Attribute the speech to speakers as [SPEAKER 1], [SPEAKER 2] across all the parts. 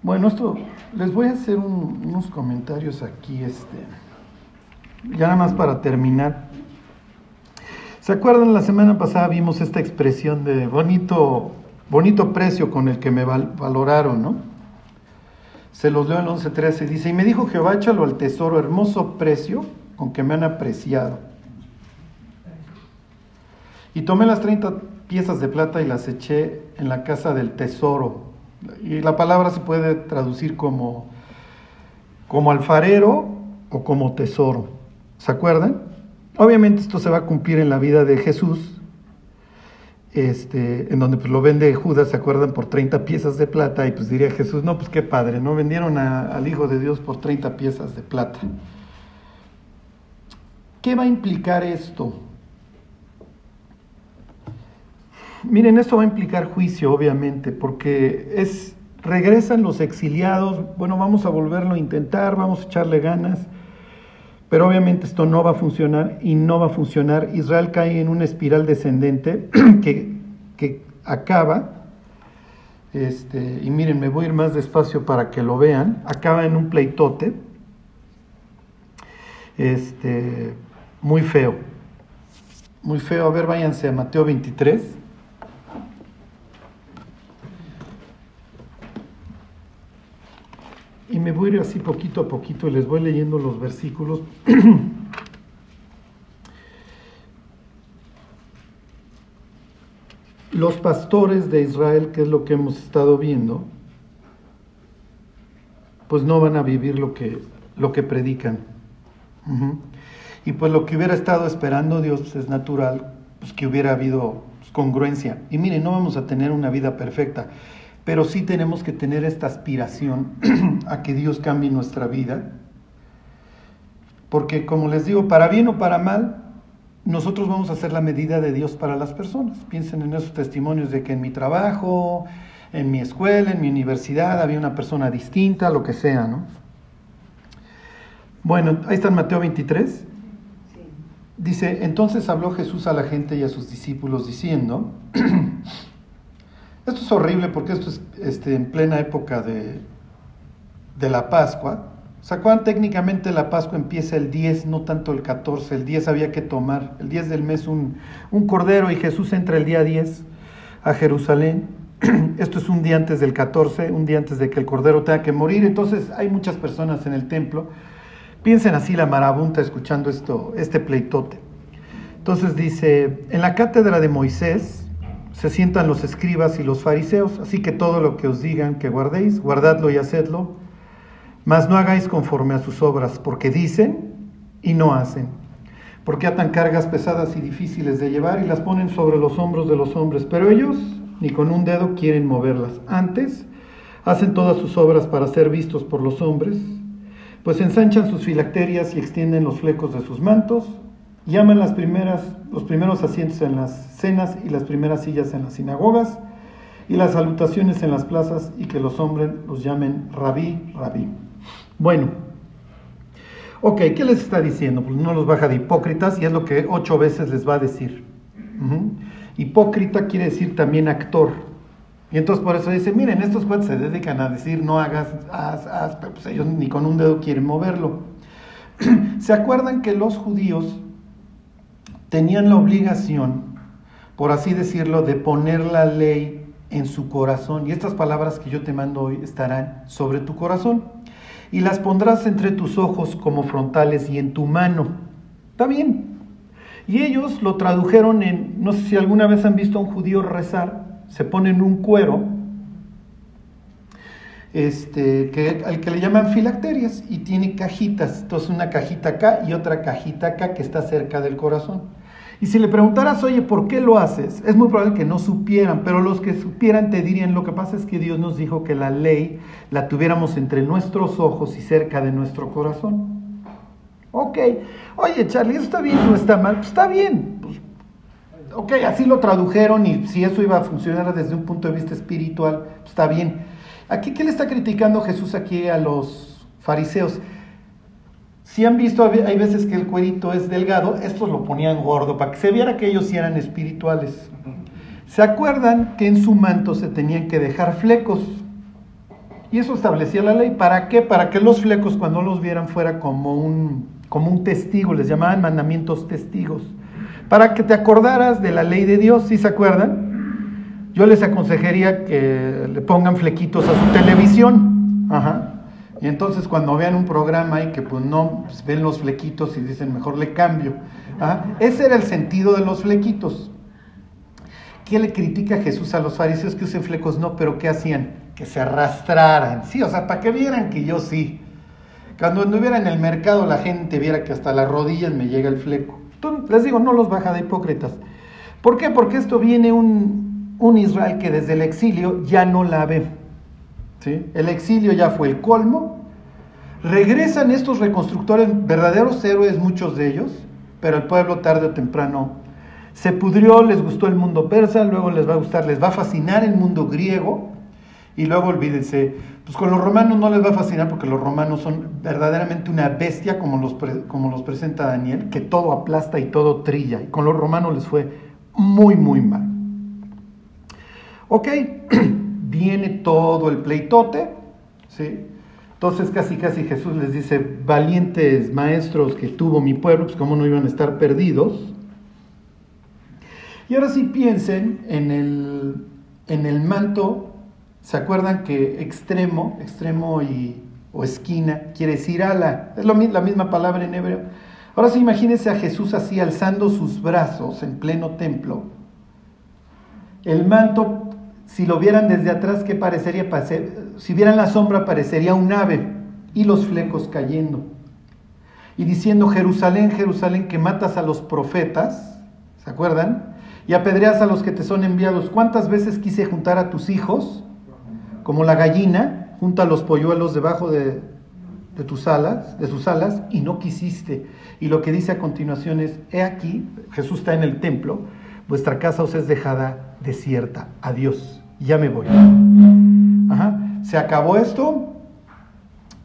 [SPEAKER 1] Bueno, esto les voy a hacer unos comentarios aquí, este, ya nada más para terminar. ¿Se acuerdan? La semana pasada vimos esta expresión de bonito, bonito precio con el que me valoraron, ¿no? Se los leo en 11.13. Dice, y me dijo Jehová, échalo al tesoro, hermoso precio con que me han apreciado. Y tomé las 30 piezas de plata y las eché en la casa del tesoro. Y la palabra se puede traducir como, como alfarero o como tesoro. ¿Se acuerdan? Obviamente esto se va a cumplir en la vida de Jesús, este, en donde pues, lo vende Judas, ¿se acuerdan? Por 30 piezas de plata, y pues diría Jesús, no, pues qué padre, ¿no? Vendieron al Hijo de Dios por 30 piezas de plata. ¿Qué va a implicar esto? Miren, esto va a implicar juicio, obviamente, porque es regresan los exiliados, bueno, vamos a volverlo a intentar, vamos a echarle ganas, pero obviamente esto no va a funcionar y no va a funcionar. Israel cae en una espiral descendente que, que acaba, este, y miren, me voy a ir más despacio para que lo vean, acaba en un pleitote, este, muy feo, muy feo. A ver, váyanse a Mateo 23. Y me voy a ir así poquito a poquito y les voy leyendo los versículos. los pastores de Israel, que es lo que hemos estado viendo, pues no van a vivir lo que, lo que predican. Y pues lo que hubiera estado esperando Dios pues es natural, pues que hubiera habido pues, congruencia. Y miren, no vamos a tener una vida perfecta pero sí tenemos que tener esta aspiración a que Dios cambie nuestra vida, porque como les digo, para bien o para mal, nosotros vamos a hacer la medida de Dios para las personas. Piensen en esos testimonios de que en mi trabajo, en mi escuela, en mi universidad había una persona distinta, lo que sea, ¿no? Bueno, ahí está en Mateo 23. Dice, entonces habló Jesús a la gente y a sus discípulos diciendo, Esto es horrible porque esto es este, en plena época de, de la Pascua. ¿Se Técnicamente la Pascua empieza el 10, no tanto el 14. El 10 había que tomar, el 10 del mes, un, un cordero y Jesús entra el día 10 a Jerusalén. Esto es un día antes del 14, un día antes de que el cordero tenga que morir. Entonces hay muchas personas en el templo. Piensen así la marabunta escuchando esto, este pleitote. Entonces dice, en la cátedra de Moisés, se sientan los escribas y los fariseos, así que todo lo que os digan que guardéis, guardadlo y hacedlo, mas no hagáis conforme a sus obras, porque dicen y no hacen, porque atan cargas pesadas y difíciles de llevar y las ponen sobre los hombros de los hombres, pero ellos ni con un dedo quieren moverlas. Antes hacen todas sus obras para ser vistos por los hombres, pues ensanchan sus filacterias y extienden los flecos de sus mantos, llaman las primeras, los primeros asientos en las cenas y las primeras sillas en las sinagogas y las salutaciones en las plazas y que los hombres los llamen rabí, rabí. Bueno, ok, ¿qué les está diciendo? Pues no los baja de hipócritas y es lo que ocho veces les va a decir. Hipócrita quiere decir también actor. Y entonces por eso dice, miren, estos cuates se dedican a decir no hagas, haz, haz, pues ellos ni con un dedo quieren moverlo. ¿Se acuerdan que los judíos tenían la obligación, por así decirlo, de poner la ley en su corazón. Y estas palabras que yo te mando hoy estarán sobre tu corazón. Y las pondrás entre tus ojos como frontales y en tu mano. Está bien. Y ellos lo tradujeron en, no sé si alguna vez han visto a un judío rezar, se pone en un cuero, este, que, al que le llaman filacterias, y tiene cajitas. Entonces una cajita acá y otra cajita acá que está cerca del corazón. Y si le preguntaras, oye, ¿por qué lo haces? Es muy probable que no supieran, pero los que supieran te dirían, lo que pasa es que Dios nos dijo que la ley la tuviéramos entre nuestros ojos y cerca de nuestro corazón. Ok, oye Charlie, ¿eso está bien o está mal? Pues está bien. Pues, ok, así lo tradujeron y si eso iba a funcionar desde un punto de vista espiritual, pues está bien. Aquí, ¿qué le está criticando Jesús aquí a los fariseos? Si han visto, hay veces que el cuerito es delgado, estos lo ponían gordo para que se viera que ellos sí eran espirituales. ¿Se acuerdan que en su manto se tenían que dejar flecos? Y eso establecía la ley. ¿Para qué? Para que los flecos cuando los vieran fuera como un, como un testigo, les llamaban mandamientos testigos. Para que te acordaras de la ley de Dios, ¿sí se acuerdan? Yo les aconsejaría que le pongan flequitos a su televisión. Ajá. Y entonces cuando vean un programa y que pues no pues, ven los flequitos y dicen mejor le cambio. ¿ah? Ese era el sentido de los flequitos. ¿Qué le critica Jesús a los fariseos que usen flecos? No, pero ¿qué hacían? Que se arrastraran. Sí, o sea, para que vieran que yo sí. Cuando anduviera en el mercado la gente viera que hasta las rodillas me llega el fleco. Entonces, les digo, no los baja de hipócritas. ¿Por qué? Porque esto viene un, un Israel que desde el exilio ya no la ve. ¿sí? El exilio ya fue el colmo. Regresan estos reconstructores, verdaderos héroes, muchos de ellos, pero el pueblo tarde o temprano se pudrió, les gustó el mundo persa, luego les va a gustar, les va a fascinar el mundo griego, y luego olvídense, pues con los romanos no les va a fascinar porque los romanos son verdaderamente una bestia como los, como los presenta Daniel, que todo aplasta y todo trilla. Y con los romanos les fue muy, muy mal. Ok, viene todo el pleitote, ¿sí? Entonces casi casi Jesús les dice, valientes maestros que tuvo mi pueblo, pues cómo no iban a estar perdidos. Y ahora sí piensen en el, en el manto, ¿se acuerdan que extremo, extremo y, o esquina quiere decir ala? Es lo, la misma palabra en hebreo. Ahora sí imagínense a Jesús así alzando sus brazos en pleno templo. El manto si lo vieran desde atrás, ¿qué parecería? Si vieran la sombra, parecería un ave y los flecos cayendo. Y diciendo, Jerusalén, Jerusalén, que matas a los profetas, ¿se acuerdan? Y apedreas a los que te son enviados. ¿Cuántas veces quise juntar a tus hijos, como la gallina, junta los polluelos debajo de, de tus alas, de sus alas, y no quisiste? Y lo que dice a continuación es, he aquí, Jesús está en el templo, vuestra casa os es dejada desierta. Adiós ya me voy. Se acabó esto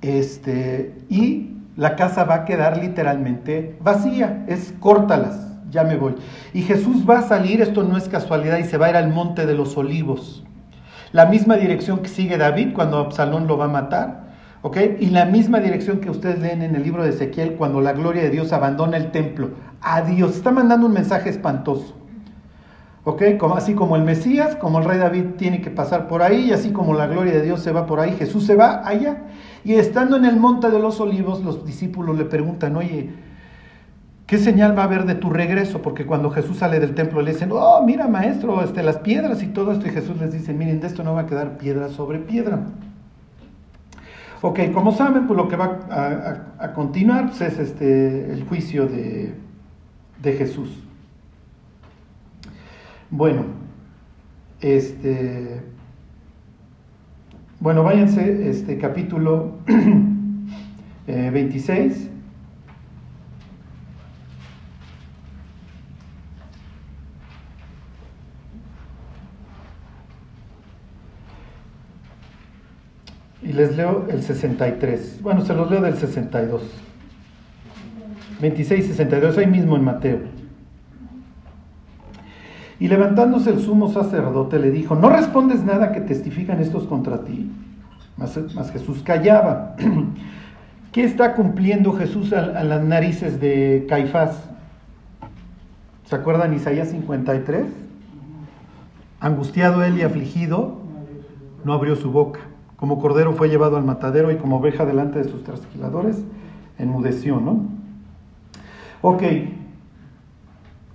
[SPEAKER 1] este, y la casa va a quedar literalmente vacía. Es córtalas, ya me voy. Y Jesús va a salir, esto no es casualidad, y se va a ir al monte de los olivos. La misma dirección que sigue David cuando Absalón lo va a matar. ¿Ok? Y la misma dirección que ustedes leen en el libro de Ezequiel cuando la gloria de Dios abandona el templo. Adiós. Está mandando un mensaje espantoso. ¿Ok? Como, así como el Mesías, como el rey David tiene que pasar por ahí, y así como la gloria de Dios se va por ahí, Jesús se va allá. Y estando en el monte de los olivos, los discípulos le preguntan, oye, ¿qué señal va a haber de tu regreso? Porque cuando Jesús sale del templo le dicen, oh, mira maestro, este, las piedras y todo esto, y Jesús les dice, miren, de esto no va a quedar piedra sobre piedra. Ok, como saben, pues lo que va a, continuar pues, es este, el juicio de, de Jesús. Bueno, este, bueno, váyanse, este capítulo 26. Eh, y les leo el 63. Bueno, se los leo del 62. 26 y 62, ahí mismo en Mateo. Y levantándose el sumo sacerdote le dijo, ¿no respondes nada que testifican estos contra ti? Mas, Jesús callaba. ¿Qué está cumpliendo Jesús a, las narices de Caifás? ¿Se acuerdan Isaías 53? Angustiado él y afligido, no abrió su boca. Como cordero fue llevado al matadero y como oveja delante de sus trasquiladores, enmudeció, ¿no? Ok,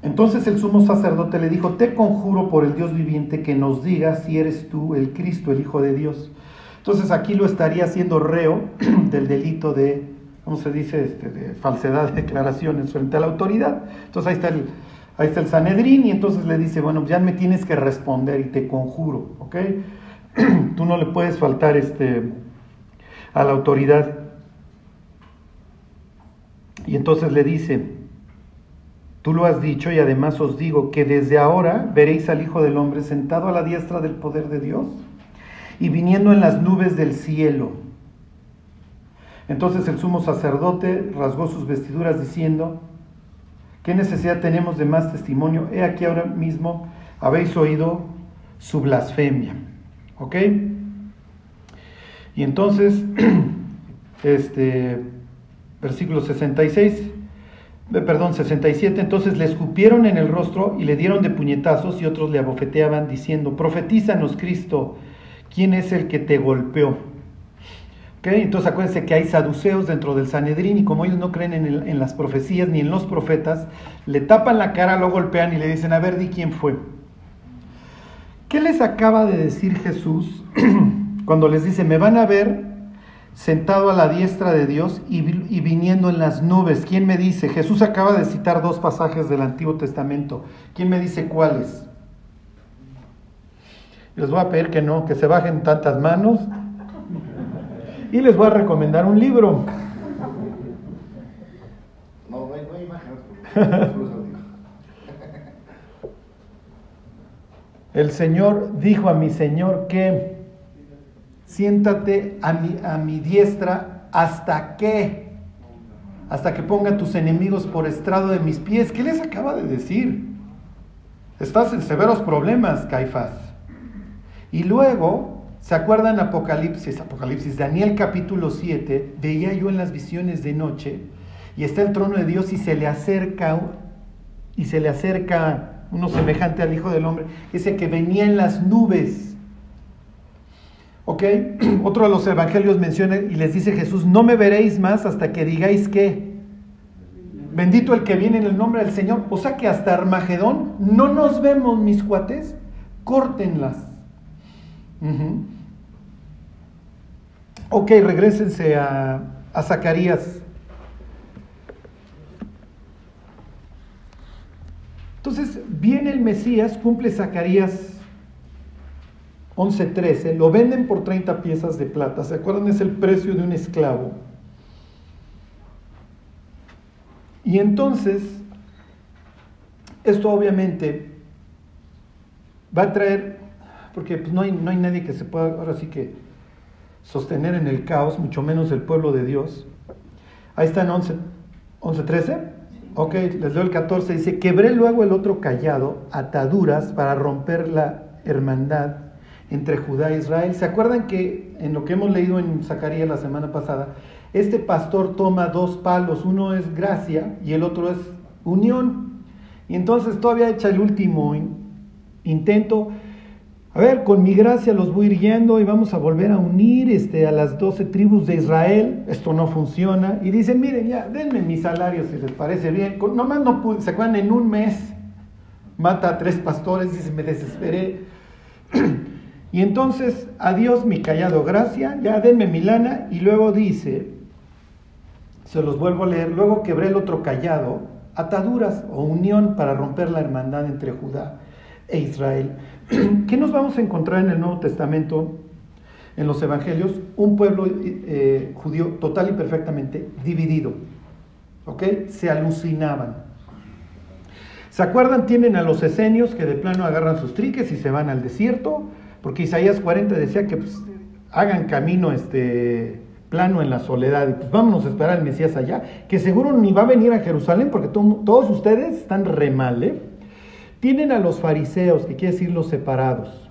[SPEAKER 1] entonces el sumo sacerdote le dijo, te conjuro por el Dios viviente que nos digas si eres tú el Cristo, el Hijo de Dios. Entonces aquí lo estaría haciendo reo del delito de, ¿cómo se dice?, este, de falsedad de declaraciones frente a la autoridad. Entonces ahí está el, ahí está el Sanedrín y entonces le dice, bueno, ya me tienes que responder y te conjuro, ¿ok? Tú no le puedes faltar este, a la autoridad. Y entonces le dice, Tú lo has dicho y además os digo que desde ahora veréis al Hijo del Hombre sentado a la diestra del poder de Dios y viniendo en las nubes del cielo. Entonces el sumo sacerdote rasgó sus vestiduras diciendo, ¿qué necesidad tenemos de más testimonio? He aquí ahora mismo habéis oído su blasfemia. ¿Ok? Y entonces, este, versículo 66, eh, perdón, 67, entonces le escupieron en el rostro y le dieron de puñetazos y otros le abofeteaban diciendo, profetízanos Cristo, ¿quién es el que te golpeó? ¿Okay? Entonces acuérdense que hay saduceos dentro del Sanedrín y como ellos no creen en, en, las profecías ni en los profetas, le tapan la cara, lo golpean y le dicen, a ver, di quién fue. ¿Qué les acaba de decir Jesús cuando les dice, me van a ver sentado a la diestra de Dios y, viniendo en las nubes. ¿Quién me dice? Jesús acaba de citar dos pasajes del Antiguo Testamento. ¿Quién me dice cuáles? Les voy a pedir que no, que se bajen tantas manos. Y les voy a recomendar un libro. No, no hay, imágenes. El Señor dijo a mi Señor que siéntate a mi, a mi diestra hasta que, hasta que ponga tus enemigos por estrado de mis pies. ¿Qué les acaba de decir? Estás en severos problemas, Caifás. Y luego, ¿se acuerdan Apocalipsis? Apocalipsis, Daniel capítulo 7, veía yo en las visiones de noche, y está el trono de Dios y se le acerca, y se le acerca uno semejante al Hijo del Hombre, ese que venía en las nubes ¿Ok? Otro de los evangelios menciona y les dice Jesús, no me veréis más hasta que digáis que bendito el que viene en el nombre del Señor. O sea que hasta Armagedón no nos vemos, mis cuates, córtenlas. Ok, regresense a, a Zacarías. Entonces viene el Mesías, cumple Zacarías 11.13, lo venden por 30 piezas de plata. ¿Se acuerdan? Es el precio de un esclavo. Y entonces, esto obviamente va a traer, porque pues, no, hay, no hay nadie que se pueda ahora sí que sostener en el caos, mucho menos el pueblo de Dios. Ahí está en 11, 11.13. Ok, les leo el 14. Dice, quebré luego el otro callado, ataduras para romper la hermandad entre Judá e Israel. ¿Se acuerdan que en lo que hemos leído en Zacarías la semana pasada, este pastor toma dos palos, uno es gracia y el otro es unión? Y entonces todavía echa el último intento. A ver, con mi gracia los voy ir guiando y vamos a volver a unir este, a las doce tribus de Israel. Esto no funciona. Y dicen, miren, ya, denme mi salario si les parece bien. Nomás no pude, ¿se acuerdan? En un mes mata a tres pastores, dice, me desesperé. Y entonces, adiós mi callado gracia, ya denme mi lana, y luego dice, se los vuelvo a leer, luego quebré el otro callado, ataduras o unión para romper la hermandad entre Judá e Israel. ¿Qué nos vamos a encontrar en el Nuevo Testamento, en los Evangelios? Un pueblo eh, judío total y perfectamente dividido. ¿Ok? Se alucinaban. ¿Se acuerdan? Tienen a los esenios que de plano agarran sus triques y se van al desierto porque Isaías 40 decía que pues, hagan camino este plano en la soledad y pues vámonos a esperar al Mesías allá, que seguro ni va a venir a Jerusalén porque todos ustedes están re mal, ¿eh? Tienen a los fariseos, que quiere decir los separados.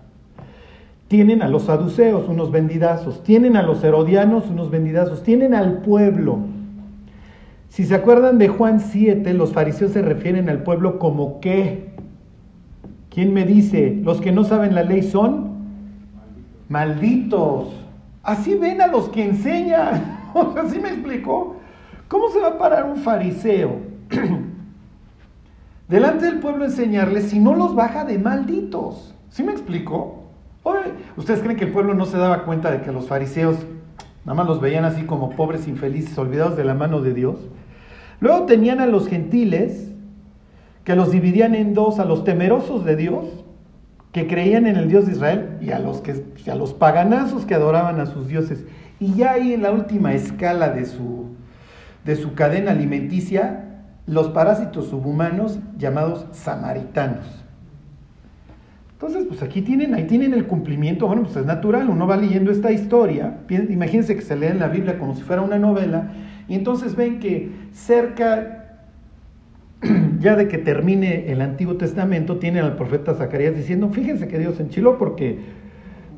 [SPEAKER 1] Tienen a los saduceos, unos vendidazos. Tienen a los herodianos, unos vendidazos. Tienen al pueblo. Si se acuerdan de Juan 7, los fariseos se refieren al pueblo como qué. ¿Quién me dice? Los que no saben la ley son malditos. Así ven a los que enseñan. ¿Así me explicó? ¿Cómo se va a parar un fariseo delante del pueblo a enseñarles si no los baja de malditos? ¿Sí me explicó? ¿Ustedes creen que el pueblo no se daba cuenta de que los fariseos nada más los veían así como pobres infelices, olvidados de la mano de Dios? Luego tenían a los gentiles que los dividían en dos, a los temerosos de Dios que creían en el Dios de Israel y a los, que, a los paganazos que adoraban a sus dioses. Y ya ahí en la última escala de su, de su cadena alimenticia, los parásitos subhumanos llamados samaritanos. Entonces, pues aquí tienen, ahí tienen el cumplimiento, bueno, pues es natural, uno va leyendo esta historia, imagínense que se lee en la Biblia como si fuera una novela, y entonces ven que cerca ya de que termine el Antiguo Testamento, tiene al profeta Zacarías diciendo, fíjense que Dios enchiló porque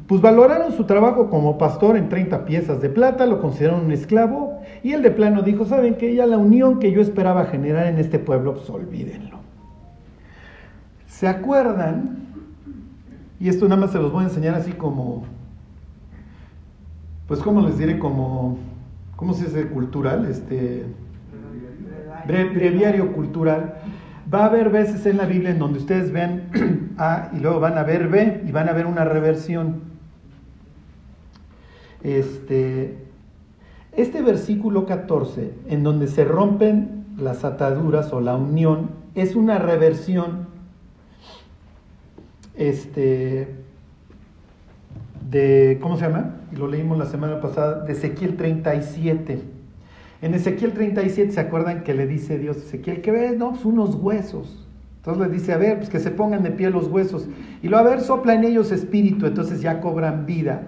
[SPEAKER 1] Pues valoraron su trabajo como pastor en 30 piezas de plata, lo consideraron un esclavo y el de plano dijo, ¿saben que Ya la unión que yo esperaba generar en este pueblo, pues olvídenlo. ¿Se acuerdan? Y esto nada más se los voy a enseñar así como, pues como les diré, como, ¿cómo se dice? Cultural, este, breviario cultural. Va a haber veces en la Biblia en donde ustedes ven A y luego van a ver B y van a ver una reversión. Este, este versículo 14, en donde se rompen las ataduras o la unión, es una reversión este, de, ¿cómo se llama? Lo leímos la semana pasada, de Ezequiel 37. En Ezequiel 37 se acuerdan que le dice Dios, Ezequiel, ¿qué ves? No, unos huesos. Entonces le dice, a ver, pues que se pongan de pie los huesos. Y lo a ver, sopla en ellos espíritu, entonces ya cobran vida.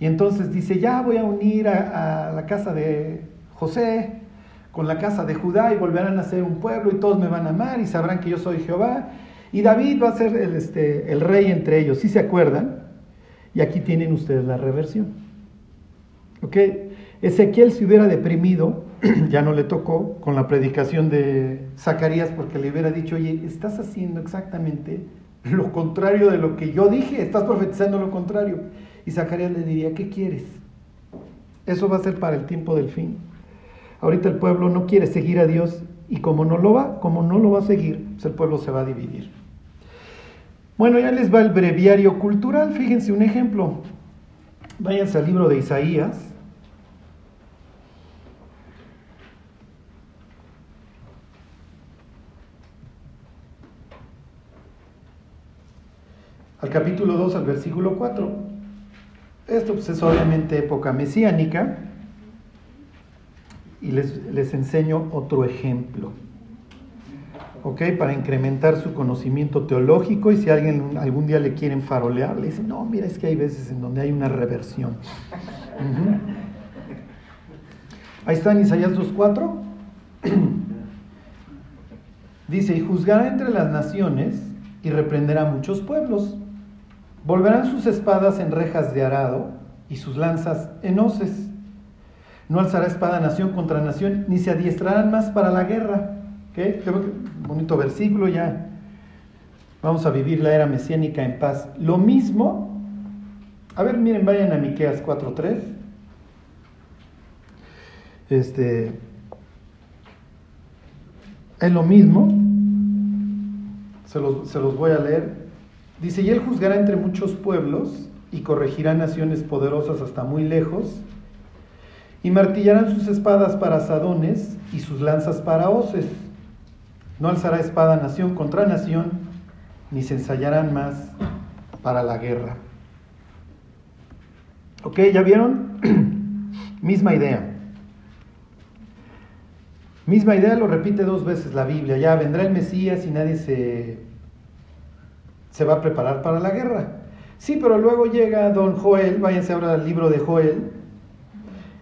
[SPEAKER 1] Y entonces dice, ya voy a unir a, la casa de José con la casa de Judá y volverán a ser un pueblo y todos me van a amar y sabrán que yo soy Jehová. Y David va a ser el, este, el rey entre ellos, ¿sí se acuerdan? Y aquí tienen ustedes la reversión. ¿Ok? Ezequiel se hubiera deprimido, ya no le tocó, con la predicación de Zacarías, porque le hubiera dicho, oye, estás haciendo exactamente lo contrario de lo que yo dije, estás profetizando lo contrario. Y Zacarías le diría, ¿qué quieres? Eso va a ser para el tiempo del fin. Ahorita el pueblo no quiere seguir a Dios y como no lo va, como no lo va a seguir, pues el pueblo se va a dividir. Bueno, ya les va el breviario cultural. Fíjense un ejemplo. Váyanse al libro de Isaías. Capítulo 2, al versículo 4. Esto pues, es obviamente época mesiánica y les, enseño otro ejemplo. ¿ok? Para incrementar su conocimiento teológico y si alguien algún día le quieren farolear, le dicen, no, mira, es que hay veces en donde hay una reversión. Ahí está en Isaías 2.4. Dice, y juzgará entre las naciones y reprenderá muchos pueblos. Volverán sus espadas en rejas de arado y sus lanzas en hoces. No alzará espada nación contra nación, ni se adiestrarán más para la guerra. ¿Qué? bonito versículo ya. Vamos a vivir la era mesiánica en paz. Lo mismo, a ver, miren, vayan a Miqueas 4.3. Este, es lo mismo. Se los voy a leer. Dice, y él juzgará entre muchos pueblos y corregirá naciones poderosas hasta muy lejos, y martillarán sus espadas para sadones y sus lanzas para hoces. No alzará espada nación contra nación, ni se ensayarán más para la guerra. ¿Ok? ¿Ya vieron? Misma idea. Misma idea lo repite dos veces la Biblia. Ya vendrá el Mesías y nadie se se va a preparar para la guerra. Sí, pero luego llega don Joel, váyanse ahora al libro de Joel.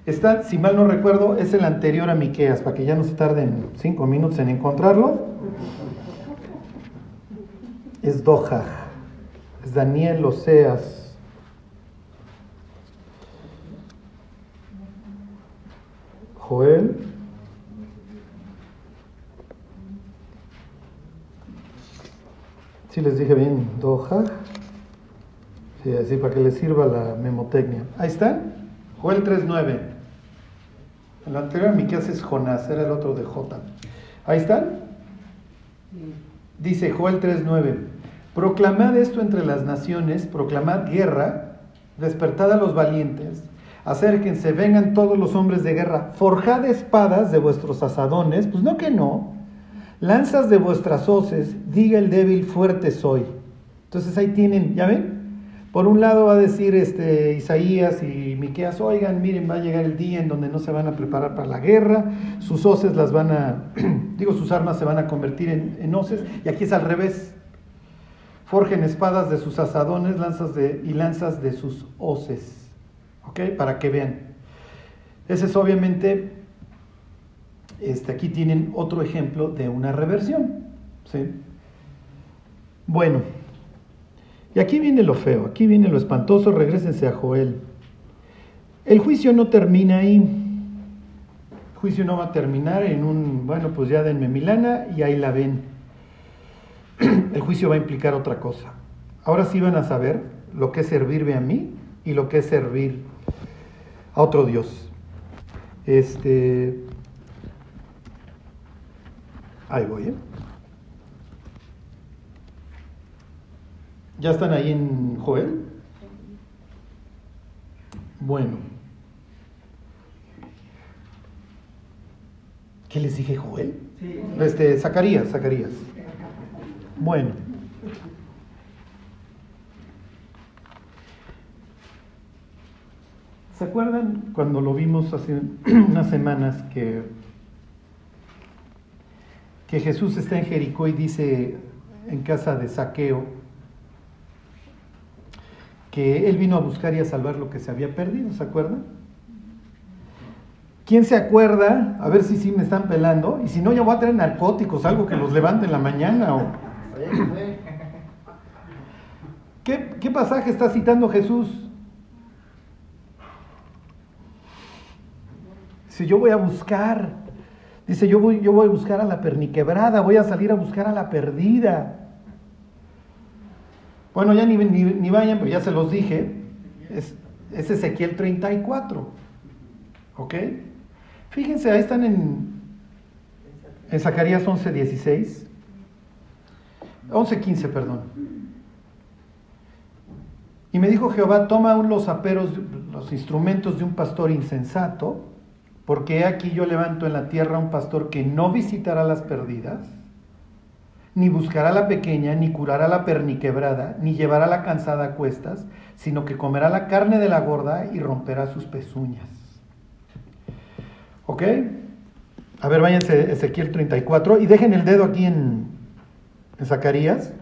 [SPEAKER 1] Está, si mal no recuerdo, es el anterior a Miqueas, para que ya no se tarden cinco minutos en encontrarlo. Es Doha, es Daniel Oseas. Joel Sí les dije bien, Doha. Sí, así para que les sirva la memotecnia. Ahí están. Joel 3.9. El anterior Miqueas es Jonás, era el otro de J. Ahí están. Dice Joel 3.9. Proclamad esto entre las naciones, proclamad guerra, despertad a los valientes, acérquense, vengan todos los hombres de guerra, forjad espadas de vuestros asadones, pues no que no, Lanzas de vuestras hoces, diga el débil, fuerte soy. Entonces ahí tienen, ¿ya ven? Por un lado va a decir este, Isaías y Miqueas, oigan, miren, va a llegar el día en donde no se van a preparar para la guerra, sus hoces las van a, digo, sus armas se van a convertir en, en hoces, y aquí es al revés. Forjen espadas de sus asadones lanzas de, y lanzas de sus hoces, ¿ok? Para que vean. Ese es obviamente este, aquí tienen otro ejemplo de una reversión. Bueno, Y aquí viene lo feo, aquí viene lo espantoso, regresense a Joel. El juicio no termina ahí. El juicio no va a terminar en un, bueno, pues ya denme Milana y ahí la ven. El juicio va a implicar otra cosa. Ahora sí van a saber lo que es servirme a mí y lo que es servir a otro Dios. Este. Ahí voy, ¿eh? ¿Ya están ahí en Joel? Bueno. ¿Qué les dije, Joel? Este, Zacarías, Zacarías. Bueno. ¿Se acuerdan cuando lo vimos hace unas semanas que, que Jesús está en Jericó y dice en casa de saqueo que él vino a buscar y a salvar lo que se había perdido, ¿se acuerdan? ¿Quién se acuerda? A ver si sí me están pelando. Y si no, ya voy a traer narcóticos, algo que los levante en la mañana. O... ¿Qué, ¿Qué pasaje está citando Jesús? Si yo voy a buscar, dice, yo voy, yo voy a buscar a la perniquebrada, voy a salir a buscar a la perdida. Bueno, ya ni, ni, vayan, pero ya se los dije. Es, es Ezequiel 34. ¿Ok? Fíjense, ahí están en, en Zacarías 11, 16. 11, 15, perdón. Y me dijo Jehová, toma los aperos, los instrumentos de un pastor insensato porque aquí yo levanto en la tierra un pastor que no visitará las perdidas, ni buscará la pequeña, ni curará la perniquebrada, ni llevará la cansada a cuestas, sino que comerá la carne de la gorda y romperá sus pezuñas. ¿Ok? A ver, váyanse Ezequiel 34 y dejen el dedo aquí en, en Zacarías.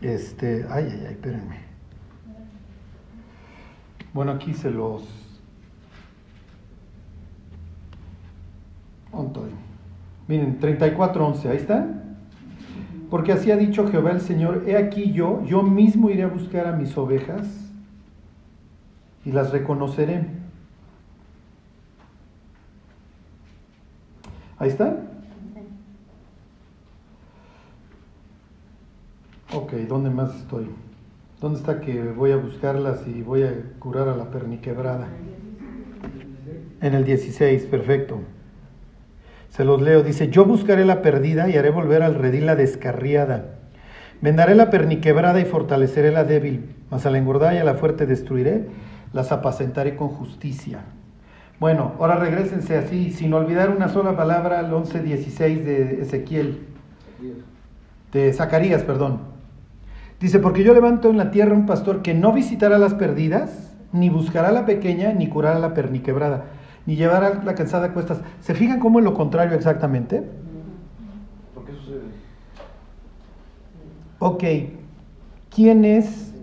[SPEAKER 1] Este, ay, ay, ay, espérenme. Bueno, aquí se los... Miren, 34.11, ahí está. Porque así ha dicho Jehová el Señor, he aquí yo, yo mismo iré a buscar a mis ovejas y las reconoceré. Ahí está. Ok, ¿dónde más estoy? ¿Dónde está que voy a buscarlas y voy a curar a la perniquebrada? En el 16, perfecto. Se los leo. Dice, yo buscaré la perdida y haré volver al redil la descarriada. Vendaré la perniquebrada y fortaleceré la débil, mas a la engordada y a la fuerte destruiré, las apacentaré con justicia. Bueno, ahora regresense así, sin olvidar una sola palabra, al 11.16 de Ezequiel, de Zacarías, perdón. Dice, porque yo levanto en la tierra un pastor que no visitará las perdidas, ni buscará la pequeña, ni curará la perniquebrada, ni llevará la cansada a cuestas. ¿Se fijan cómo es lo contrario exactamente?
[SPEAKER 2] ¿Por qué sucede?
[SPEAKER 1] Ok, ¿quién es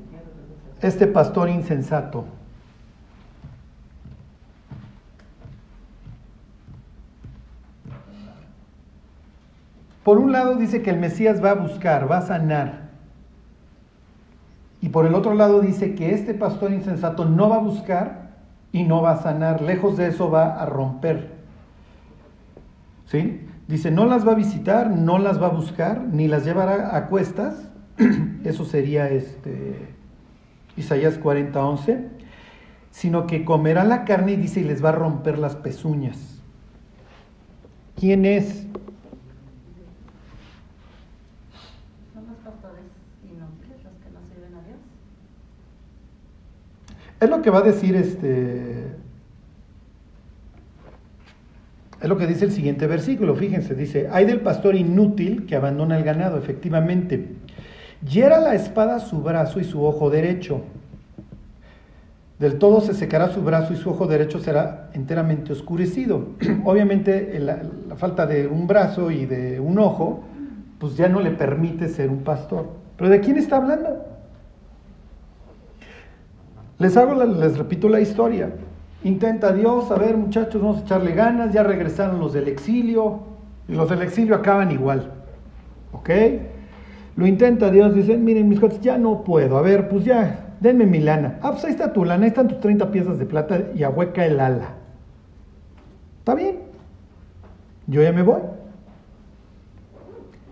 [SPEAKER 1] este pastor insensato? Por un lado dice que el Mesías va a buscar, va a sanar, y por el otro lado dice que este pastor insensato no va a buscar y no va a sanar. Lejos de eso va a romper. ¿Sí? Dice, no las va a visitar, no las va a buscar, ni las llevará a cuestas. Eso sería este, Isaías 40, 11. Sino que comerá la carne y dice, y les va a romper las pezuñas. ¿Quién es Es lo que va a decir este. Es lo que dice el siguiente versículo, fíjense, dice, hay del pastor inútil que abandona el ganado, efectivamente. Hiera la espada su brazo y su ojo derecho. Del todo se secará su brazo y su ojo derecho será enteramente oscurecido. Obviamente la, la, falta de un brazo y de un ojo pues ya no le permite ser un pastor. ¿Pero de quién está hablando? Les hago, les repito la historia. Intenta Dios, a ver muchachos, vamos a echarle ganas, ya regresaron los del exilio, y los del exilio acaban igual. ¿Ok? Lo intenta Dios, dicen, miren mis cosas, ya no puedo, a ver, pues ya, denme mi lana. Ah, pues ahí está tu lana, ahí están tus 30 piezas de plata y ahueca el ala. Está bien, yo ya me voy.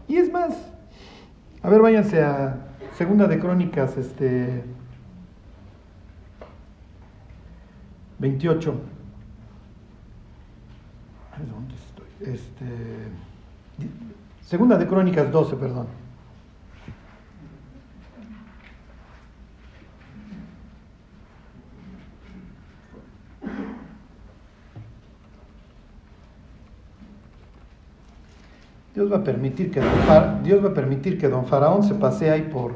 [SPEAKER 1] Y es más, a ver, váyanse a Segunda de Crónicas, este 28. ¿Dónde estoy? Este, segunda de Crónicas 12, perdón. Dios va a permitir que don, Dios va a permitir que don Faraón se pase ahí por,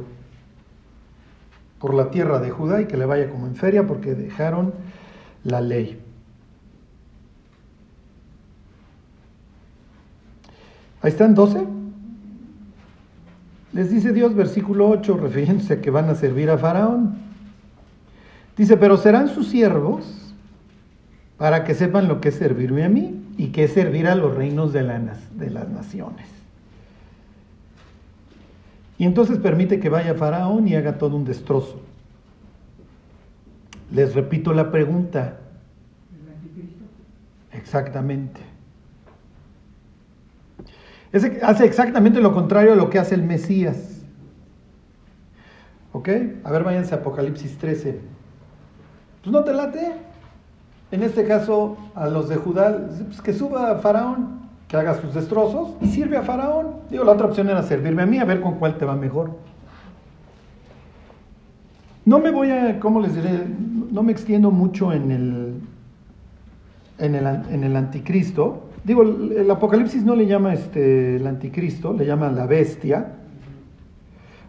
[SPEAKER 1] por la tierra de Judá y que le vaya como en feria porque dejaron la ley. Ahí están 12. Les dice Dios, versículo 8, refiriéndose a que van a servir a Faraón. Dice, pero serán sus siervos para que sepan lo que es servirme a mí y que es servir a los reinos de, de las naciones. Y entonces permite que vaya Faraón y haga todo un destrozo. Les repito la pregunta. ¿El anticristo? Exactamente. hace exactamente lo contrario a lo que hace el Mesías. ¿Ok? A ver, váyanse a Apocalipsis 13. Pues no te late. En este caso, a los de Judá, pues que suba a Faraón, que haga sus destrozos y sirve a Faraón. Digo, la otra opción era servirme a mí, a ver con cuál te va mejor. No me voy a, ¿cómo les diré? No me extiendo mucho en el, en el, en el anticristo. Digo, el Apocalipsis no le llama este, el anticristo, le llama la bestia.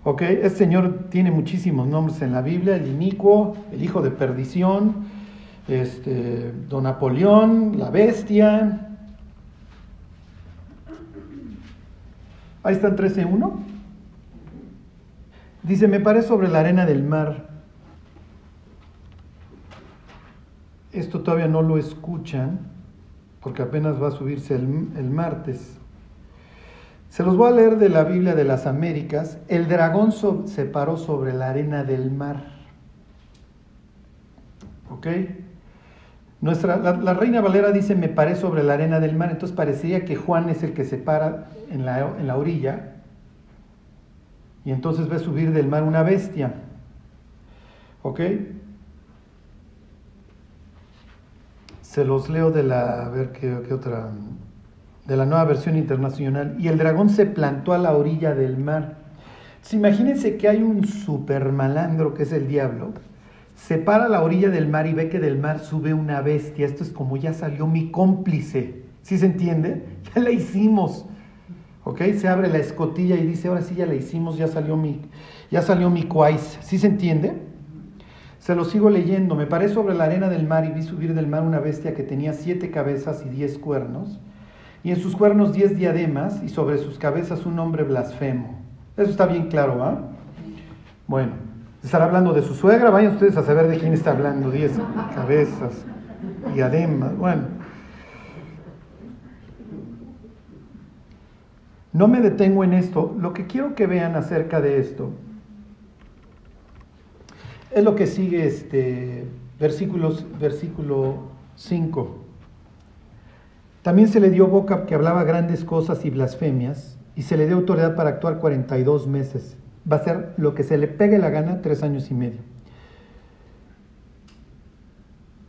[SPEAKER 1] ¿Ok? Este señor tiene muchísimos nombres en la Biblia, el inicuo, el hijo de perdición, este, don Napoleón, la bestia. Ahí están 13.1. Dice, me paré sobre la arena del mar Esto todavía no lo escuchan porque apenas va a subirse el, martes. Se los voy a leer de la Biblia de las Américas. El dragón se paró sobre la arena del mar. ¿Ok? Nuestra, la, reina Valera dice, me paré sobre la arena del mar, entonces parecería que Juan es el que se para en la, en la orilla y entonces ve subir del mar una bestia. ¿Ok? Se los leo de la, a ver qué, otra, de la nueva versión internacional. Y el dragón se plantó a la orilla del mar. imagínense que hay un super malandro que es el diablo. Se para a la orilla del mar y ve que del mar sube una bestia. Esto es como ya salió mi cómplice. ¿Sí se entiende? Ya la hicimos. ¿Ok? Se abre la escotilla y dice, ahora sí ya la hicimos, ya salió mi, ya salió mi cuáis. ¿Sí se entiende? Se lo sigo leyendo. Me paré sobre la arena del mar y vi subir del mar una bestia que tenía siete cabezas y diez cuernos, y en sus cuernos diez diademas, y sobre sus cabezas un nombre blasfemo. Eso está bien claro, ¿ah? Bueno, estará hablando de su suegra. Vayan ustedes a saber de quién está hablando. Diez cabezas, diademas. Bueno. No me detengo en esto. Lo que quiero que vean acerca de esto es lo que sigue este versículos, versículo 5. También se le dio boca que hablaba grandes cosas y blasfemias, y se le dio autoridad para actuar 42 meses. Va a ser lo que se le pegue la gana, tres años y medio.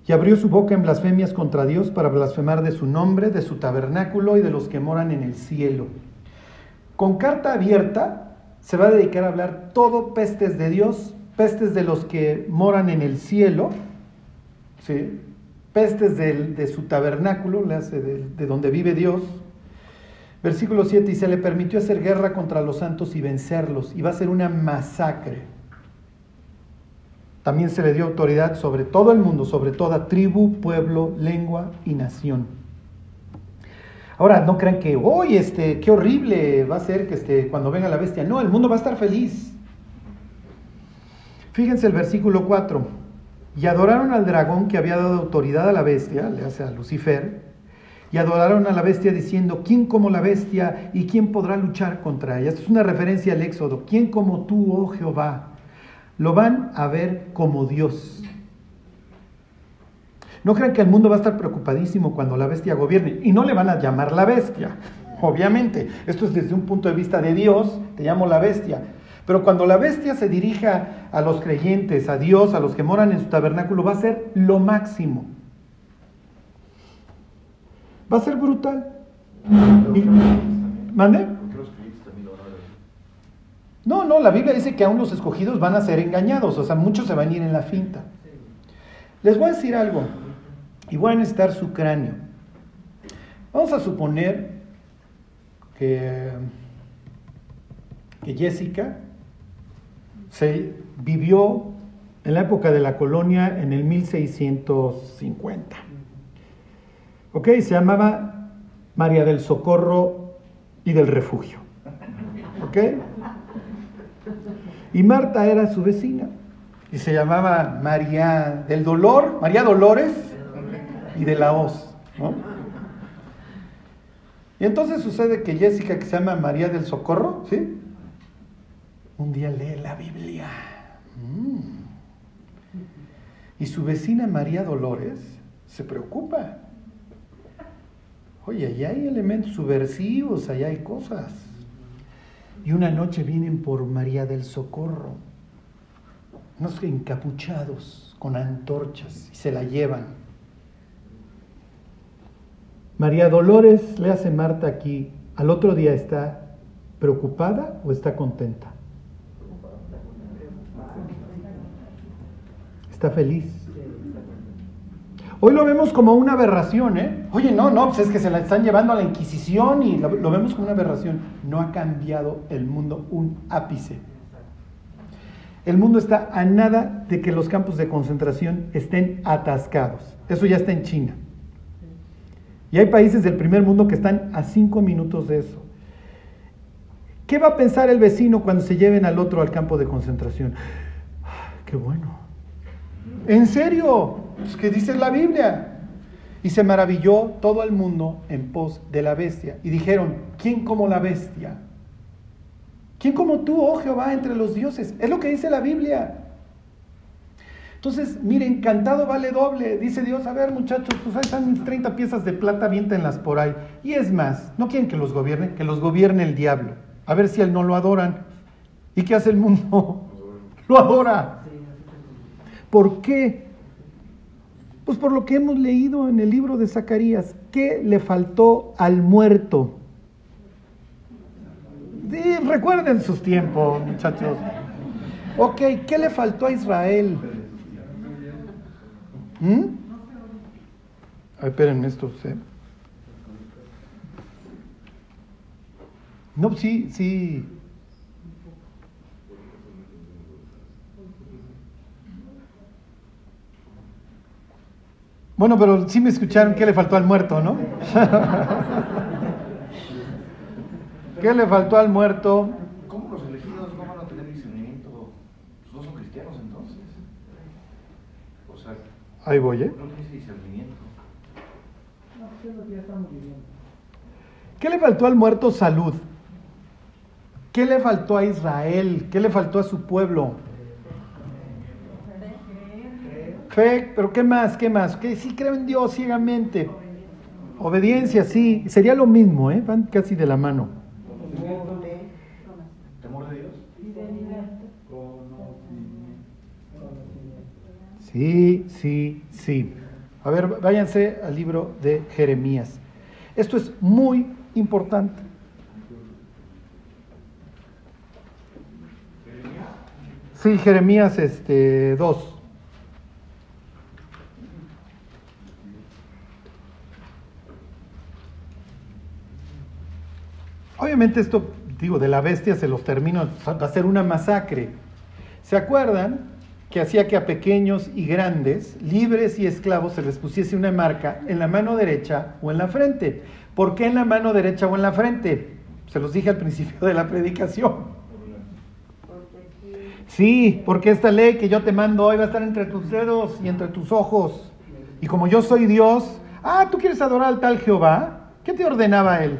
[SPEAKER 1] Y abrió su boca en blasfemias contra Dios para blasfemar de su nombre, de su tabernáculo y de los que moran en el cielo. Con carta abierta se va a dedicar a hablar todo pestes de Dios pestes de los que moran en el cielo, ¿sí? pestes de, su tabernáculo, de, de donde vive Dios. Versículo 7, y se le permitió hacer guerra contra los santos y vencerlos, y va a ser una masacre. También se le dio autoridad sobre todo el mundo, sobre toda tribu, pueblo, lengua y nación. Ahora, no crean que, hoy este, qué horrible va a ser que este, cuando venga la bestia. No, el mundo va a estar feliz. Fíjense el versículo 4. Y adoraron al dragón que había dado autoridad a la bestia, le hace a Lucifer, y adoraron a la bestia diciendo, ¿quién como la bestia y quién podrá luchar contra ella? Esto es una referencia al Éxodo. ¿Quién como tú, oh Jehová? Lo van a ver como Dios. No crean que el mundo va a estar preocupadísimo cuando la bestia gobierne. Y no le van a llamar la bestia, obviamente. Esto es desde un punto de vista de Dios, te llamo la bestia. Pero cuando la bestia se dirija a los creyentes, a Dios, a los que moran en su tabernáculo, va a ser lo máximo. Va a ser brutal. ¿Mande? No, no, la Biblia dice que aún los escogidos van a ser engañados, o sea, muchos se van a ir en la finta. Les voy a decir algo, y voy a necesitar su cráneo. Vamos a suponer que, que Jessica se vivió en la época de la colonia en el 1650. ¿Ok? Se llamaba María del Socorro y del Refugio. ¿Ok? Y Marta era su vecina. Y se llamaba María del Dolor, María Dolores y de la Hoz. Y entonces sucede que Jessica, que se llama María del Socorro, ¿sí? Un día lee la Biblia. Mm. Y su vecina María Dolores se preocupa. Oye, allá hay elementos subversivos, allá hay cosas. Y una noche vienen por María del Socorro, unos encapuchados con antorchas y se la llevan. María Dolores le hace Marta aquí, al otro día está preocupada o está contenta. Está feliz. Hoy lo vemos como una aberración, ¿eh? Oye, no, no, pues es que se la están llevando a la Inquisición y lo, lo vemos como una aberración. No ha cambiado el mundo un ápice. El mundo está a nada de que los campos de concentración estén atascados. Eso ya está en China. Y hay países del primer mundo que están a cinco minutos de eso. ¿Qué va a pensar el vecino cuando se lleven al otro al campo de concentración? ¡Qué bueno! ¿En serio? Pues, ¿Qué dice la Biblia? Y se maravilló todo el mundo en pos de la bestia. Y dijeron, ¿quién como la bestia? ¿Quién como tú, oh Jehová, entre los dioses? Es lo que dice la Biblia. Entonces, miren, encantado vale doble. Dice Dios, a ver muchachos, pues ahí están mis 30 piezas de plata, viéntenlas por ahí. Y es más, no quieren que los gobierne, que los gobierne el diablo. A ver si él no lo adoran. ¿Y qué hace el mundo? Lo adora. ¿Por qué? Pues por lo que hemos leído en el libro de Zacarías. ¿Qué le faltó al muerto? Sí, recuerden sus tiempos, muchachos. Ok, ¿qué le faltó a Israel? ¿Mm? Ay, espérenme esto. ¿sí? No, sí, sí. Bueno, pero sí me escucharon qué le faltó al muerto, ¿no? ¿Qué le faltó al muerto?
[SPEAKER 2] ¿Cómo los elegidos no van a tener discernimiento? Pues no son cristianos entonces. O sea,
[SPEAKER 1] Ahí voy, ¿eh?
[SPEAKER 2] no tienen discernimiento.
[SPEAKER 1] ¿Qué le faltó al muerto? Salud. ¿Qué le faltó a Israel? ¿Qué le faltó a su pueblo? Fe, pero ¿qué más? ¿Qué más? Que sí creo en Dios ciegamente. Obediencia, sí. Sería lo mismo, ¿eh? Van casi de la mano.
[SPEAKER 2] ¿Temor de Dios?
[SPEAKER 1] Sí, sí, sí. A ver, váyanse al libro de Jeremías. Esto es muy importante. Sí, Jeremías este, 2. Obviamente esto, digo, de la bestia se los termino, va a ser una masacre. ¿Se acuerdan que hacía que a pequeños y grandes, libres y esclavos, se les pusiese una marca en la mano derecha o en la frente. ¿Por qué en la mano derecha o en la frente? Se los dije al principio de la predicación. Sí, porque esta ley que yo te mando hoy va a estar entre tus dedos y entre tus ojos. Y como yo soy Dios, ah, ¿tú quieres adorar al tal Jehová? ¿Qué te ordenaba él?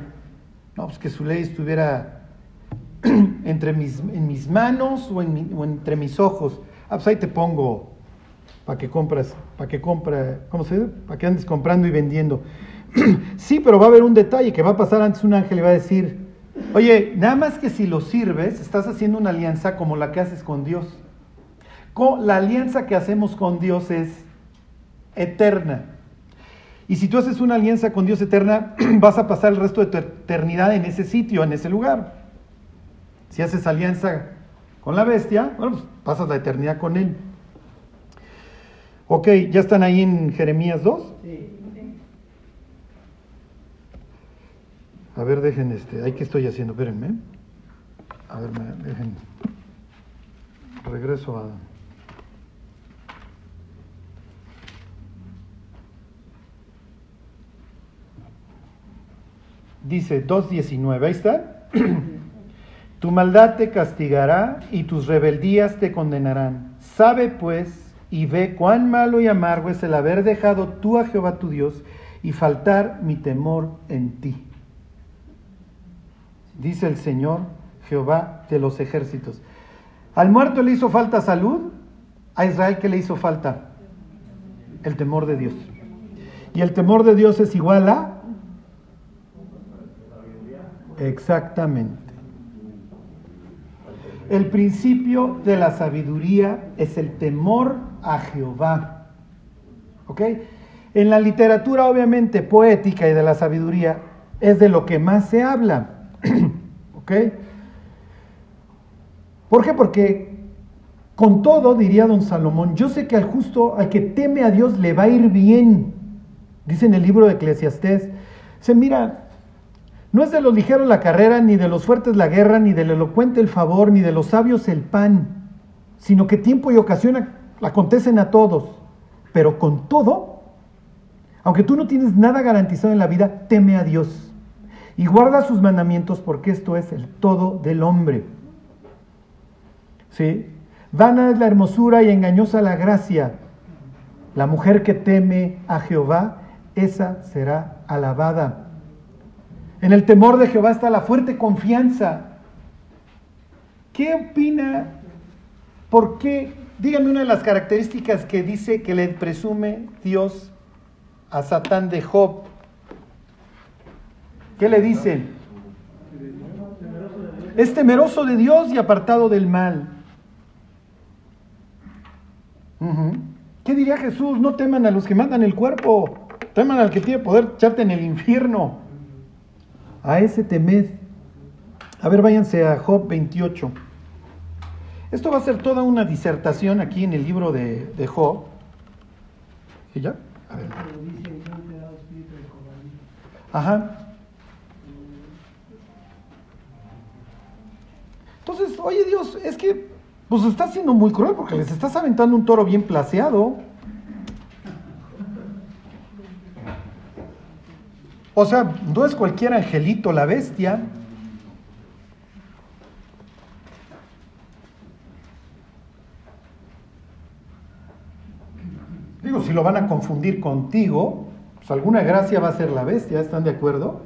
[SPEAKER 1] No, pues que su ley estuviera entre mis, en mis manos o, entre mis ojos. Ah, pues ahí te pongo para que compras, para que compra, ¿cómo se dice? Para que andes comprando y vendiendo. sí, pero va a haber un detalle que va a pasar antes un ángel y va a decir, oye, nada más que si lo sirves, estás haciendo una alianza como la que haces con Dios. La alianza que hacemos con Dios es eterna. Y si tú haces una alianza con Dios eterna, vas a pasar el resto de tu eternidad en ese sitio, en ese lugar. Si haces alianza con la bestia, bueno, pues pasas la eternidad con él. Ok, ¿ya están ahí en Jeremías 2? Sí. A ver, dejen este. ¿Ahí qué estoy haciendo? Espérenme. A ver, dejen. Regreso a. Dice 2.19, ahí está. tu maldad te castigará y tus rebeldías te condenarán. Sabe pues y ve cuán malo y amargo es el haber dejado tú a Jehová tu Dios y faltar mi temor en ti. Dice el Señor Jehová de los ejércitos. Al muerto le hizo falta salud, a Israel que le hizo falta el temor de Dios. Y el temor de Dios es igual a Exactamente. El principio de la sabiduría es el temor a Jehová. ¿Ok? En la literatura, obviamente, poética y de la sabiduría, es de lo que más se habla. ¿Ok? ¿Por qué? Porque con todo, diría don Salomón, yo sé que al justo, al que teme a Dios, le va a ir bien. Dice en el libro de Eclesiastés. Se mira, no es de los ligeros la carrera, ni de los fuertes la guerra, ni del elocuente el favor, ni de los sabios el pan, sino que tiempo y ocasión acontecen a todos. Pero con todo, aunque tú no tienes nada garantizado en la vida, teme a Dios y guarda sus mandamientos porque esto es el todo del hombre. ¿Sí? Vana es la hermosura y engañosa la gracia. La mujer que teme a Jehová, esa será alabada. En el temor de Jehová está la fuerte confianza. ¿Qué opina? ¿Por qué? Dígame una de las características que dice que le presume Dios a Satán de Job. ¿Qué le dice? Es temeroso de Dios y apartado del mal. ¿Qué diría Jesús? No teman a los que mandan el cuerpo, teman al que tiene poder echarte en el infierno a ese temed. A ver, váyanse a Job 28. Esto va a ser toda una disertación aquí en el libro de, de Job. ¿Y ya? A ver. Ajá. Entonces, oye Dios, es que pues está siendo muy cruel porque les estás aventando un toro bien placeado. O sea, no es cualquier angelito la bestia. Digo, si lo van a confundir contigo, pues alguna gracia va a ser la bestia, ¿están de acuerdo?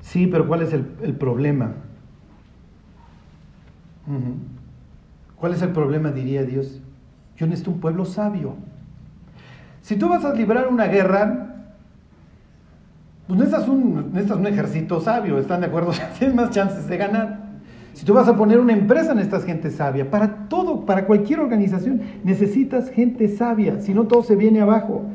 [SPEAKER 1] Sí, pero ¿cuál es el, problema? ¿Cuál es el problema, diría Dios? Yo necesito un pueblo sabio. Si tú vas a librar una guerra, pues necesitas un, un ejército sabio, ¿están de acuerdo? Tienes más chances de ganar. Si tú vas a poner una empresa, necesitas gente sabia. Para todo, para cualquier organización, necesitas gente sabia, si no todo se viene abajo.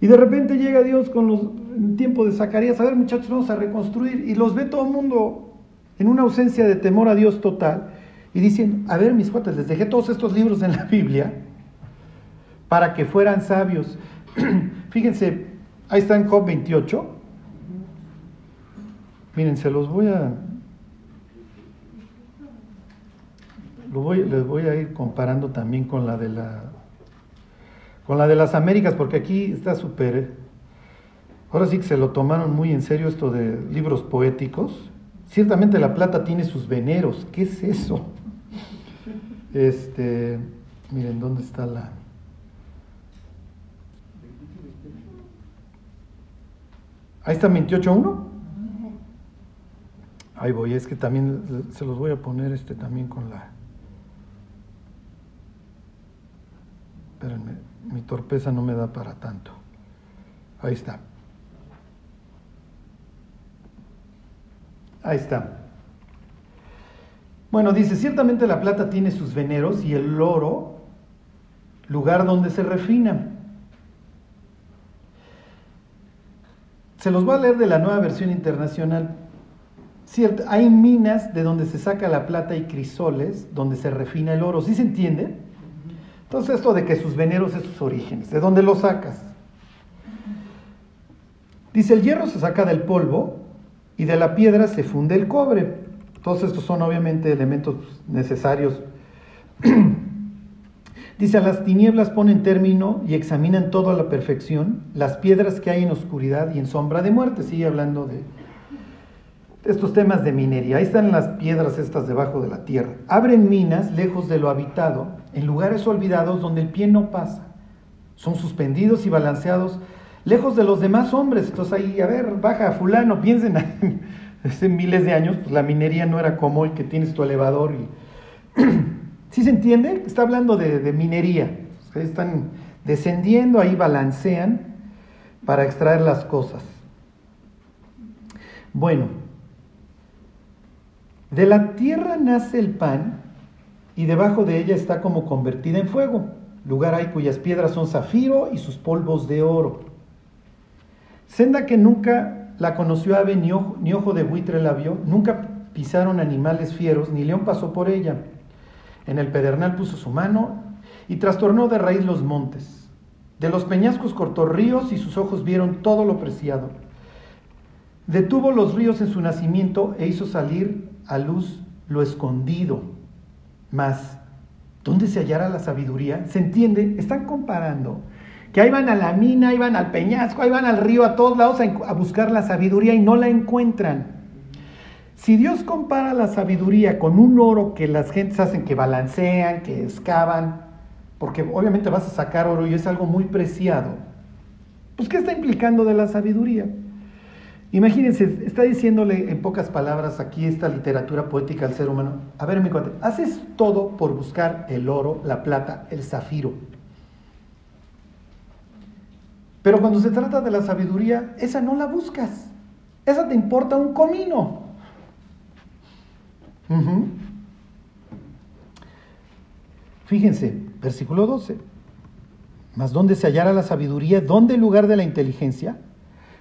[SPEAKER 1] Y de repente llega Dios con los el tiempo de Zacarías, a ver muchachos, vamos a reconstruir. Y los ve todo el mundo en una ausencia de temor a Dios total. Y dicen, a ver mis cuates, les dejé todos estos libros en la Biblia para que fueran sabios. Fíjense, ahí está en Job 28. Miren, se los voy a... les voy a ir comparando también con la de la con la de las Américas, porque aquí está súper. Ahora sí que se lo tomaron muy en serio esto de libros poéticos. Ciertamente la plata tiene sus veneros. ¿Qué es eso? Este, miren, ¿dónde está la? Ahí está 28.1. Ahí voy, es que también se los voy a poner este también con la. Espérenme, mi torpeza no me da para tanto. Ahí está. Ahí está. Bueno, dice, ciertamente la plata tiene sus veneros y el oro, lugar donde se refina. Se los voy a leer de la nueva versión internacional. Cierto, hay minas de donde se saca la plata y crisoles, donde se refina el oro. ¿Sí se entiende? Entonces esto de que sus veneros es sus orígenes, ¿de dónde lo sacas? Dice, el hierro se saca del polvo y de la piedra se funde el cobre. Todos estos son obviamente elementos necesarios. Dice, a las tinieblas ponen término y examinan todo a la perfección las piedras que hay en oscuridad y en sombra de muerte. Sigue hablando de estos temas de minería. Ahí están las piedras estas debajo de la tierra. Abren minas lejos de lo habitado, en lugares olvidados donde el pie no pasa. Son suspendidos y balanceados lejos de los demás hombres. Entonces ahí, a ver, baja fulano, piensen, hace miles de años, pues la minería no era como el que tienes tu elevador y... ¿Sí se entiende? Está hablando de, minería. Están descendiendo, ahí balancean para extraer las cosas. Bueno, de la tierra nace el pan y debajo de ella está como convertida en fuego. Lugar hay cuyas piedras son zafiro y sus polvos de oro. Senda que nunca la conoció ave ni ojo, ni ojo de buitre la vio, nunca pisaron animales fieros, ni león pasó por ella. En el pedernal puso su mano y trastornó de raíz los montes. De los peñascos cortó ríos y sus ojos vieron todo lo preciado. Detuvo los ríos en su nacimiento e hizo salir a luz lo escondido. Mas, ¿dónde se hallará la sabiduría? ¿Se entiende? Están comparando que ahí van a la mina, ahí van al peñasco, ahí van al río, a todos lados a, buscar la sabiduría y no la encuentran. Si Dios compara la sabiduría con un oro que las gentes hacen, que balancean, que excavan, porque obviamente vas a sacar oro y es algo muy preciado, pues ¿qué está implicando de la sabiduría? Imagínense, está diciéndole en pocas palabras aquí esta literatura poética al ser humano. A ver, mi cuate, haces todo por buscar el oro, la plata, el zafiro. Pero cuando se trata de la sabiduría, esa no la buscas. Esa te importa un comino. Fíjense, versículo 12. Mas ¿dónde se hallará la sabiduría? ¿Dónde el lugar de la inteligencia?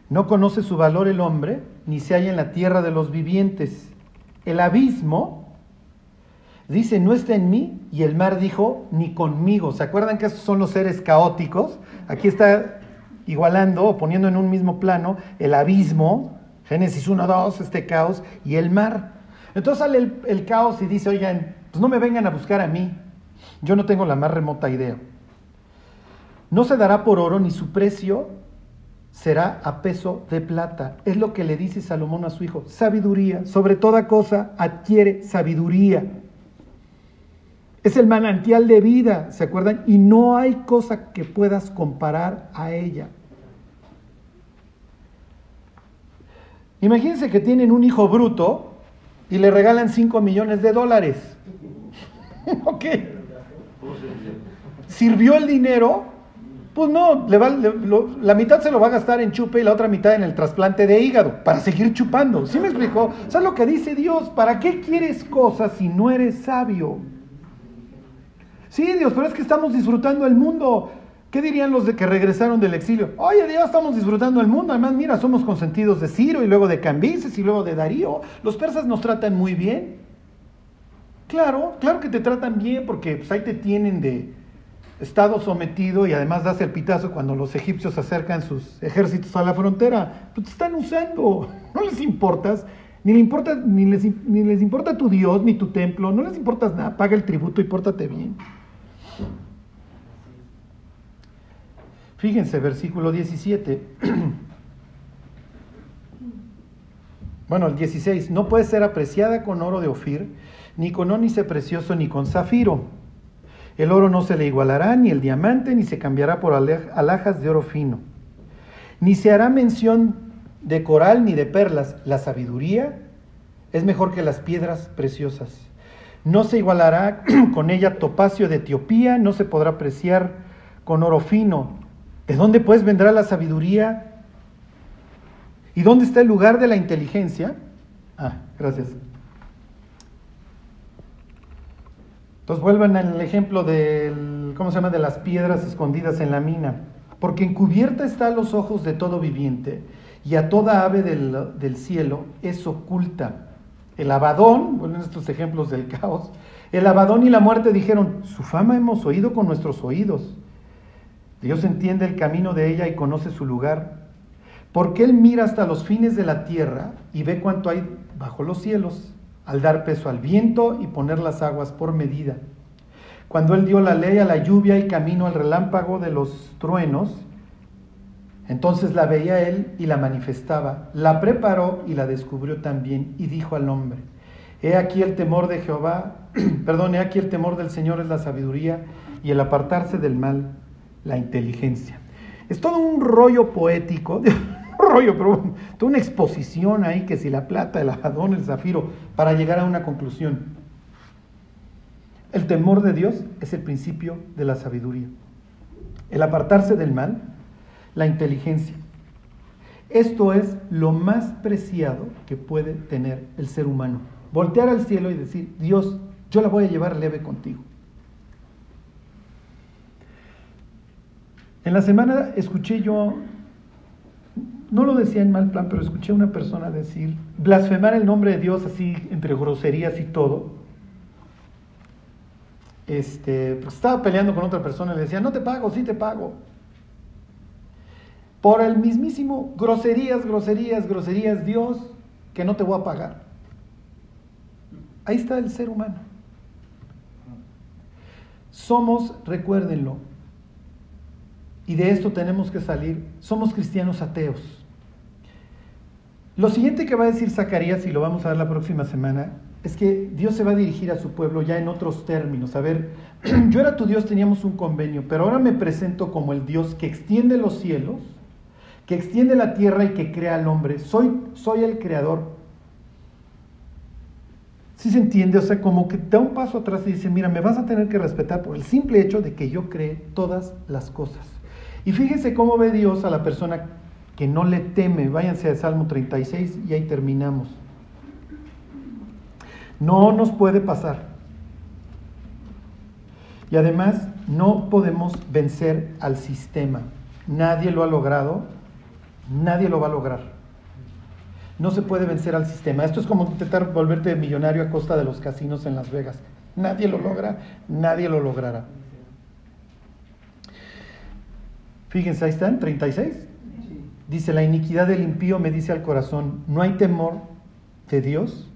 [SPEAKER 1] No conoce su valor el hombre, ni se halla en la tierra de los vivientes. El abismo, dice, no está en mí, y el mar dijo, ni conmigo. ¿Se acuerdan que estos son los seres caóticos? Aquí está igualando o poniendo en un mismo plano el abismo, Génesis 1, 2, este caos, y el mar. Entonces sale el, caos y dice, oigan, pues no me vengan a buscar a mí, yo no tengo la más remota idea. No se dará por oro ni su precio será a peso de plata. Es lo que le dice Salomón a su hijo. Sabiduría, sobre toda cosa adquiere sabiduría. Es el manantial de vida, ¿se acuerdan? Y no hay cosa que puedas comparar a ella. Imagínense que tienen un hijo bruto y le regalan 5 millones de dólares. ¿Ok? ¿Sirvió el dinero? Pues no, le va, la mitad se lo va a gastar en chupe y la otra mitad en el trasplante de hígado, para seguir chupando. ¿Sí me explicó? ¿Sabes lo que dice Dios? ¿Para qué quieres cosas si no eres sabio? Sí, Dios, pero es que estamos disfrutando el mundo. ¿Qué dirían los de que regresaron del exilio? Oye, Dios, estamos disfrutando el mundo. Además, mira, somos consentidos de Ciro y luego de Cambises y luego de Darío. Los persas nos tratan muy bien. Claro, claro que te tratan bien porque pues, ahí te tienen de estado sometido y además das el pitazo cuando los egipcios acercan sus ejércitos a la frontera. Pues te están usando, no les importas. Ni, importa, ni, les, ni les importa tu Dios, ni tu templo, no les importa nada, paga el tributo y pórtate bien. Fíjense, versículo 17. Bueno, el 16, no puede ser apreciada con oro de Ofir, ni con ónice precioso, ni con zafiro. El oro no se le igualará, ni el diamante, ni se cambiará por alhajas de oro fino. Ni se hará mención de coral ni de perlas. La sabiduría es mejor que las piedras preciosas. No se igualará con ella topacio de Etiopía, no se podrá apreciar con oro fino. ¿De dónde pues vendrá la sabiduría? ¿Y dónde está el lugar de la inteligencia? Ah, gracias. Entonces vuelvan al ejemplo del, ¿cómo se llama?, de las piedras escondidas en la mina. Porque encubierta está a los ojos de todo viviente y a toda ave del, del cielo es oculta. El abadón, bueno, estos ejemplos del caos, el abadón y la muerte dijeron, su fama hemos oído con nuestros oídos. Dios entiende el camino de ella y conoce su lugar porque Él mira hasta los fines de la tierra y ve cuánto hay bajo los cielos, al dar peso al viento y poner las aguas por medida. Cuando Él dio la ley a la lluvia y camino al relámpago de los truenos, entonces la veía Él y la manifestaba, la preparó y la descubrió también y dijo al hombre, he aquí el temor de Jehová, perdón, he aquí el temor del Señor es la sabiduría y el apartarse del mal, la inteligencia. Es todo un rollo poético. rollo, pero toda una exposición ahí que si la plata, el ajadón, el zafiro, para llegar a una conclusión. El temor de Dios es el principio de la sabiduría. El apartarse del mal, la inteligencia. Esto es lo más preciado que puede tener el ser humano. Voltear al cielo y decir, Dios, yo la voy a llevar leve contigo. En la semana escuché yo no lo decía en mal plan, pero escuché a una persona decir, blasfemar el nombre de Dios así entre groserías y todo. Este, pues estaba peleando con otra persona y le decía, no te pago, sí te pago. Por el mismísimo groserías, groserías, groserías, Dios, que no te voy a pagar. Ahí está el ser humano. Somos, recuérdenlo, y de esto tenemos que salir, somos cristianos ateos. Lo siguiente que va a decir Zacarías, y lo vamos a ver la próxima semana, es que Dios se va a dirigir a su pueblo ya en otros términos. A ver, yo era tu Dios, teníamos un convenio, pero ahora me presento como el Dios que extiende los cielos, que extiende la tierra y que crea al hombre. Soy, soy el creador. Si se entiende? O sea, como que da un paso atrás y dice, mira, me vas a tener que respetar por el simple hecho de que yo creé todas las cosas. Y fíjese cómo ve Dios a la persona que no le teme. Váyanse al Salmo 36 y ahí terminamos. No nos puede pasar. Y además no podemos vencer al sistema. Nadie lo ha logrado, nadie lo va a lograr. No se puede vencer al sistema. Esto es como intentar volverte millonario a costa de los casinos en Las Vegas. Nadie lo logra, nadie lo logrará. Fíjense, ahí están, 36. Dice, la iniquidad del impío me dice al corazón, no hay temor de Dios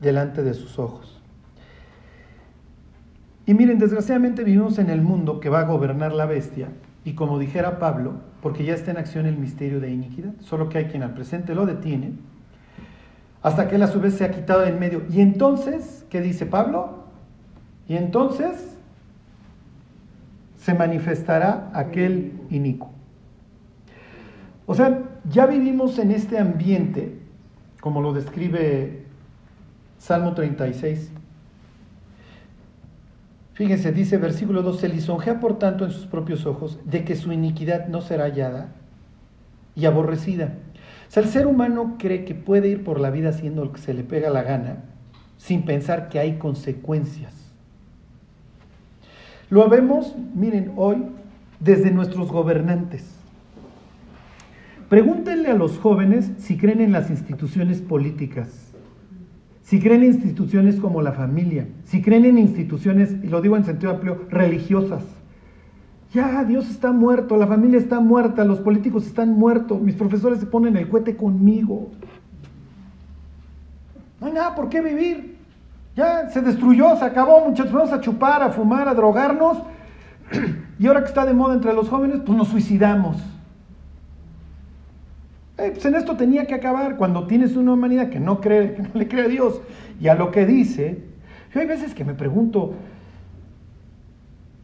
[SPEAKER 1] delante de sus ojos. Y miren, desgraciadamente vivimos en el mundo que va a gobernar la bestia, y como dijera Pablo, porque ya está en acción el misterio de iniquidad, solo que hay quien al presente lo detiene, hasta que él a su vez se ha quitado de en medio. Y entonces, ¿qué dice Pablo? Y entonces se manifestará aquel inicuo. O sea, ya vivimos en este ambiente, como lo describe Salmo 36. Fíjense, dice versículo 2, se lisonjea por tanto en sus propios ojos de que su iniquidad no será hallada y aborrecida. O sea, el ser humano cree que puede ir por la vida haciendo lo que se le pega la gana sin pensar que hay consecuencias. Lo vemos, miren, hoy desde nuestros gobernantes. Pregúntenle a los jóvenes si creen en las instituciones políticas, si creen en instituciones como la familia, si creen en instituciones, y lo digo en sentido amplio, religiosas. Ya, Dios está muerto, la familia está muerta, los políticos están muertos, mis profesores se ponen el cohete conmigo. No hay nada por qué vivir. Ya se destruyó, se acabó, muchachos. Vamos a chupar, a fumar, a drogarnos. Y ahora que está de moda entre los jóvenes, pues nos suicidamos. Eh, pues en esto tenía que acabar cuando tienes una humanidad que no cree, que no le cree a Dios y a lo que dice. Yo hay veces que me pregunto,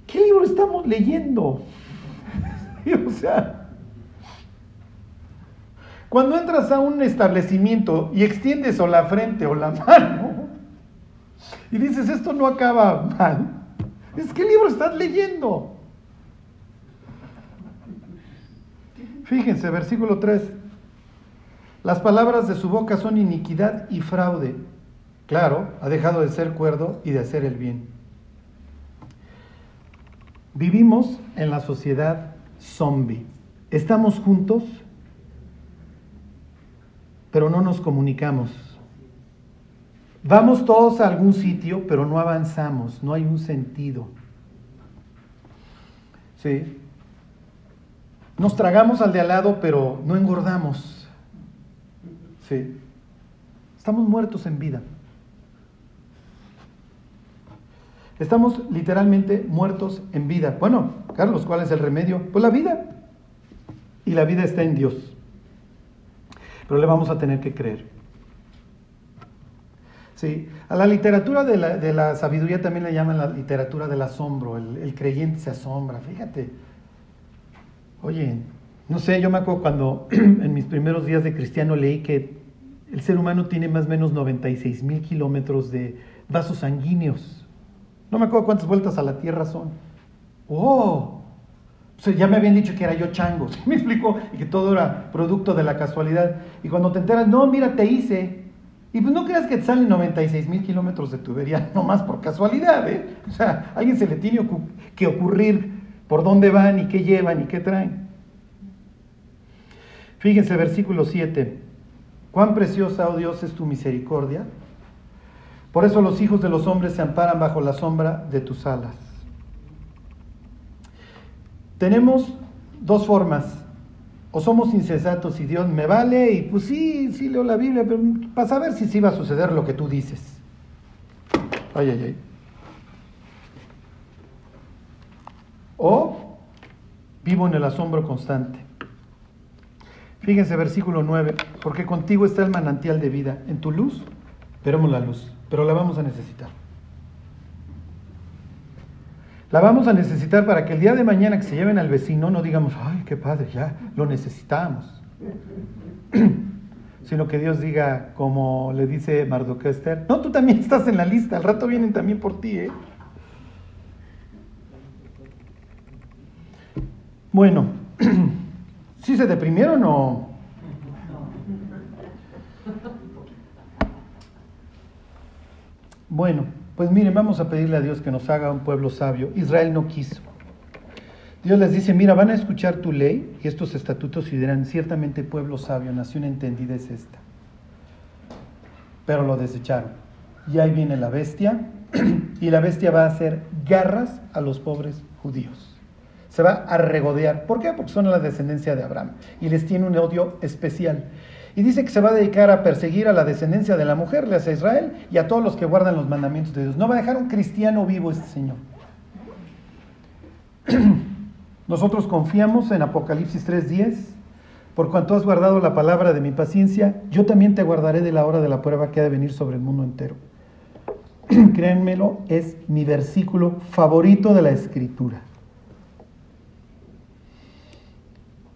[SPEAKER 1] ¿qué libro estamos leyendo? o sea, cuando entras a un establecimiento y extiendes o la frente o la mano y dices, esto no acaba mal, es ¿qué libro estás leyendo? Fíjense, versículo 3. Las palabras de su boca son iniquidad y fraude. Claro, ha dejado de ser cuerdo y de hacer el bien. Vivimos en la sociedad zombie. Estamos juntos, pero no nos comunicamos. Vamos todos a algún sitio, pero no avanzamos, no hay un sentido. Sí. Nos tragamos al de al lado, pero no engordamos. Sí. Estamos muertos en vida. Estamos literalmente muertos en vida. Bueno, Carlos, ¿cuál es el remedio? Pues la vida. Y la vida está en Dios. Pero le vamos a tener que creer. Sí, a la literatura de la, sabiduría también le llaman la literatura del asombro. El, creyente se asombra. Fíjate, Oye, no sé, yo me acuerdo cuando en mis primeros días de cristiano leí que el ser humano tiene más o menos 96 mil kilómetros de vasos sanguíneos. No me acuerdo cuántas vueltas a la Tierra son. ¡Oh! O sea, ya me habían dicho que era yo chango, ¿sí me explico? Y que todo era producto de la casualidad. Y cuando te enteras, no, mira, te hice. Y pues no creas que te salen 96 mil kilómetros de tubería, nomás por casualidad, ¿eh? O sea, a alguien se le tiene que ocurrir por dónde van y qué llevan y qué traen. Fíjense, versículo 7. Cuán preciosa, oh Dios, es tu misericordia. Por eso los hijos de los hombres se amparan bajo la sombra de tus alas. Tenemos dos formas. O somos insensatos y Dios me vale y pues sí, sí leo la Biblia, pero para saber si sí va a suceder lo que tú dices. Ay, ay, ay. o vivo en el asombro constante. Fíjense versículo 9, porque contigo está el manantial de vida. En tu luz veremos la luz, pero la vamos a necesitar. La vamos a necesitar para que el día de mañana que se lleven al vecino no digamos, ay, qué padre, ya lo necesitamos. Sino que Dios diga, como le dice Mardoqueo Esther, no, tú también estás en la lista, al rato vienen también por ti, ¿eh? Bueno, ¿sí se deprimieron o...? Bueno, pues miren, vamos a pedirle a Dios que nos haga un pueblo sabio. Israel no quiso. Dios les dice, mira, van a escuchar tu ley y estos estatutos y dirán, ciertamente pueblo sabio, nación entendida es esta. Pero lo desecharon. Y ahí viene la bestia y la bestia va a hacer garras a los pobres judíos se va a regodear. ¿Por qué? Porque son la descendencia de Abraham y les tiene un odio especial. Y dice que se va a dedicar a perseguir a la descendencia de la mujer, le hace Israel, y a todos los que guardan los mandamientos de Dios. No va a dejar un cristiano vivo este Señor. Nosotros confiamos en Apocalipsis 3:10, por cuanto has guardado la palabra de mi paciencia, yo también te guardaré de la hora de la prueba que ha de venir sobre el mundo entero. Créanmelo, es mi versículo favorito de la escritura.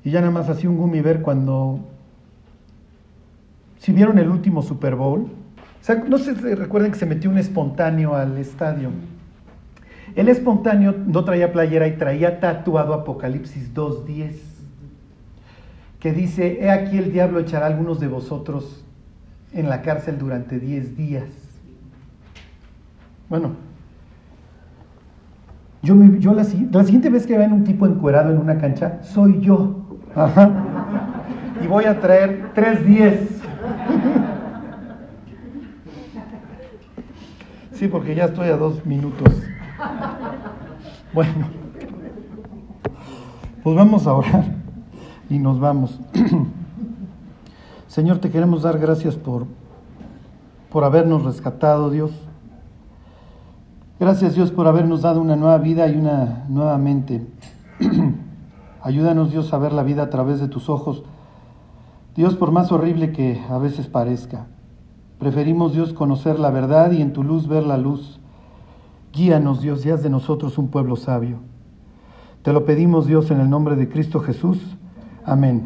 [SPEAKER 1] Y ya nada más así un gummy ver cuando... Si vieron el último Super Bowl, no si recuerden que se metió un espontáneo al estadio. El espontáneo no traía playera y traía tatuado Apocalipsis 2.10, que dice, he aquí el diablo echará a algunos de vosotros en la cárcel durante 10 días. Bueno, yo, yo la, la, siguiente vez que vean un tipo encuerado en una cancha, soy yo. Y voy a traer tres diez. Sí, porque ya estoy a dos minutos. Bueno, pues vamos a orar y nos vamos. Señor, te queremos dar gracias por, por habernos rescatado, Dios. Gracias, Dios, por habernos dado una nueva vida y una nueva mente. Ayúdanos, Dios, a ver la vida a través de tus ojos. Dios, por más horrible que a veces parezca, preferimos, Dios, conocer la verdad y en tu luz ver la luz. Guíanos, Dios, y haz de nosotros un pueblo sabio. Te lo pedimos, Dios, en el nombre de Cristo Jesús. Amén.